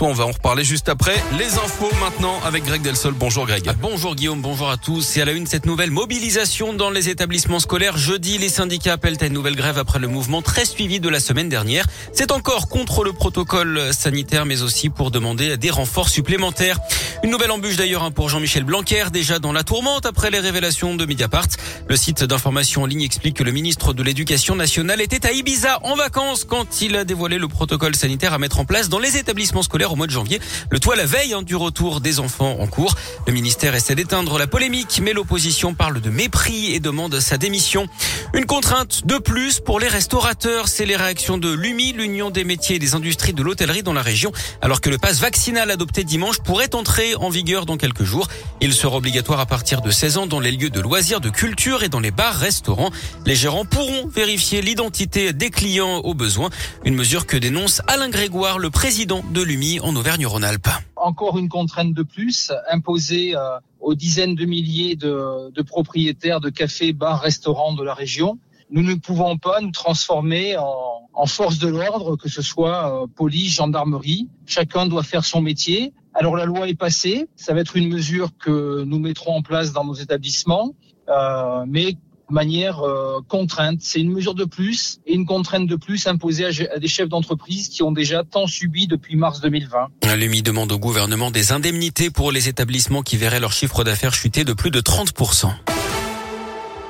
On va en reparler juste après. Les infos maintenant avec Greg Delsol. Bonjour Greg. Ah, bonjour Guillaume, bonjour à tous. Et à la une, cette nouvelle mobilisation dans les établissements scolaires. Jeudi, les syndicats appellent à une nouvelle grève après le mouvement très suivi de la semaine dernière. C'est encore contre le protocole sanitaire, mais aussi pour demander des renforts supplémentaires. Une nouvelle embûche d'ailleurs hein, pour Jean-Michel Blanquer, déjà dans la tourmente après les révélations de Mediapart. Le site d'information en ligne explique que le ministre de l'Éducation nationale était à Ibiza en vacances quand il a dévoilé le protocole sanitaire à mettre en place dans les établissements scolaires au mois de janvier. Le toit la veille hein, du retour des enfants en cours. Le ministère essaie d'éteindre la polémique, mais l'opposition parle de mépris et demande sa démission. Une contrainte de plus pour les restaurateurs, c'est les réactions de l'UMI, l'Union des métiers et des industries de l'hôtellerie dans la région, alors que le pass vaccinal adopté dimanche pourrait entrer en vigueur dans quelques jours. Il sera obligatoire à partir de 16 ans dans les lieux de loisirs, de culture et dans les bars, restaurants. Les gérants pourront vérifier l'identité des clients au besoin. Une mesure que dénonce Alain Grégoire, le président de l'UMI en Auvergne-Rhône-Alpes. Encore une contrainte de plus imposée euh, aux dizaines de milliers de, propriétaires de cafés, bars, restaurants de la région. Nous ne pouvons pas nous transformer en, en force de l'ordre, que ce soit euh, police, gendarmerie. Chacun doit faire son métier. Alors la loi est passée, ça va être une mesure que nous mettrons en place dans nos établissements, euh, mais manière euh, contrainte. C'est une mesure de plus et une contrainte de plus imposée à, des chefs d'entreprise qui ont déjà tant subi depuis mars 2020. L'UMI demande au gouvernement des indemnités pour les établissements qui verraient leur chiffre d'affaires chuter de plus de 30%.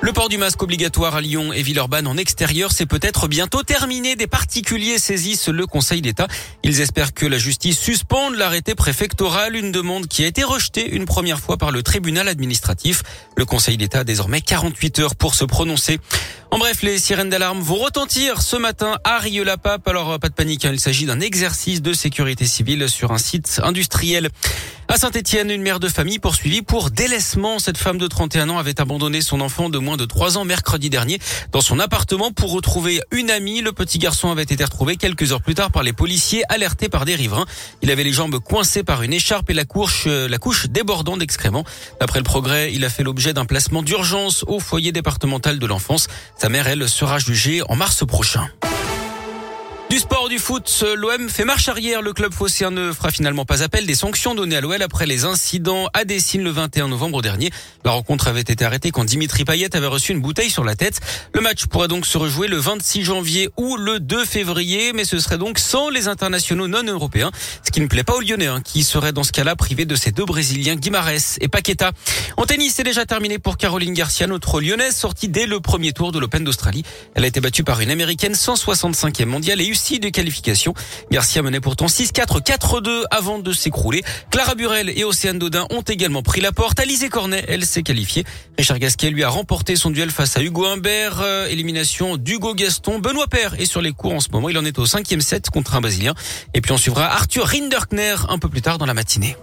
Le port du masque obligatoire à Lyon et Villeurbanne en extérieur, c'est peut-être bientôt terminé. Des particuliers saisissent le Conseil d'État. Ils espèrent que la justice suspende l'arrêté préfectoral, une demande qui a été rejetée une première fois par le tribunal administratif. Le Conseil d'État a désormais 48 heures pour se prononcer. En bref, les sirènes d'alarme vont retentir ce matin à Rieux-la-Pape. Alors, pas de panique, hein. il s'agit d'un exercice de sécurité civile sur un site industriel. À Saint-Etienne, une mère de famille poursuivie pour délaissement. Cette femme de 31 ans avait abandonné son enfant de moins de 3 ans mercredi dernier dans son appartement pour retrouver une amie. Le petit garçon avait été retrouvé quelques heures plus tard par les policiers alertés par des riverains. Il avait les jambes coincées par une écharpe et la couche, la couche débordant d'excréments. D'après le progrès, il a fait l'objet d'un placement d'urgence au foyer départemental de l'enfance. Sa mère, elle, sera jugée en mars prochain. Du sport, du foot, l'OM fait marche arrière. Le club phocéen ne fera finalement pas appel des sanctions données à l'OL après les incidents à Dessine le 21 novembre dernier. La rencontre avait été arrêtée quand Dimitri Payet avait reçu une bouteille sur la tête. Le match pourrait donc se rejouer le 26 janvier ou le 2 février, mais ce serait donc sans les internationaux non européens, ce qui ne plaît pas aux Lyonnais, hein, qui seraient dans ce cas-là privés de ces deux Brésiliens, Guimarães et Paqueta. En tennis, c'est déjà terminé pour Caroline Garcia, notre Lyonnaise sortie dès le premier tour de l'Open d'Australie. Elle a été battue par une Américaine 165e mondiale et de qualification. Garcia menait pourtant 6-4, 4-2 avant de s'écrouler. Clara Burel et Océane Dodin ont également pris la porte. Alizé Cornet, elle s'est qualifiée. Richard Gasquet lui a remporté son duel face à Hugo Humbert. Euh, élimination d'Hugo Gaston. Benoît Père est sur les cours en ce moment. Il en est au cinquième set contre un Brésilien. Et puis on suivra Arthur Rinderkner un peu plus tard dans la matinée.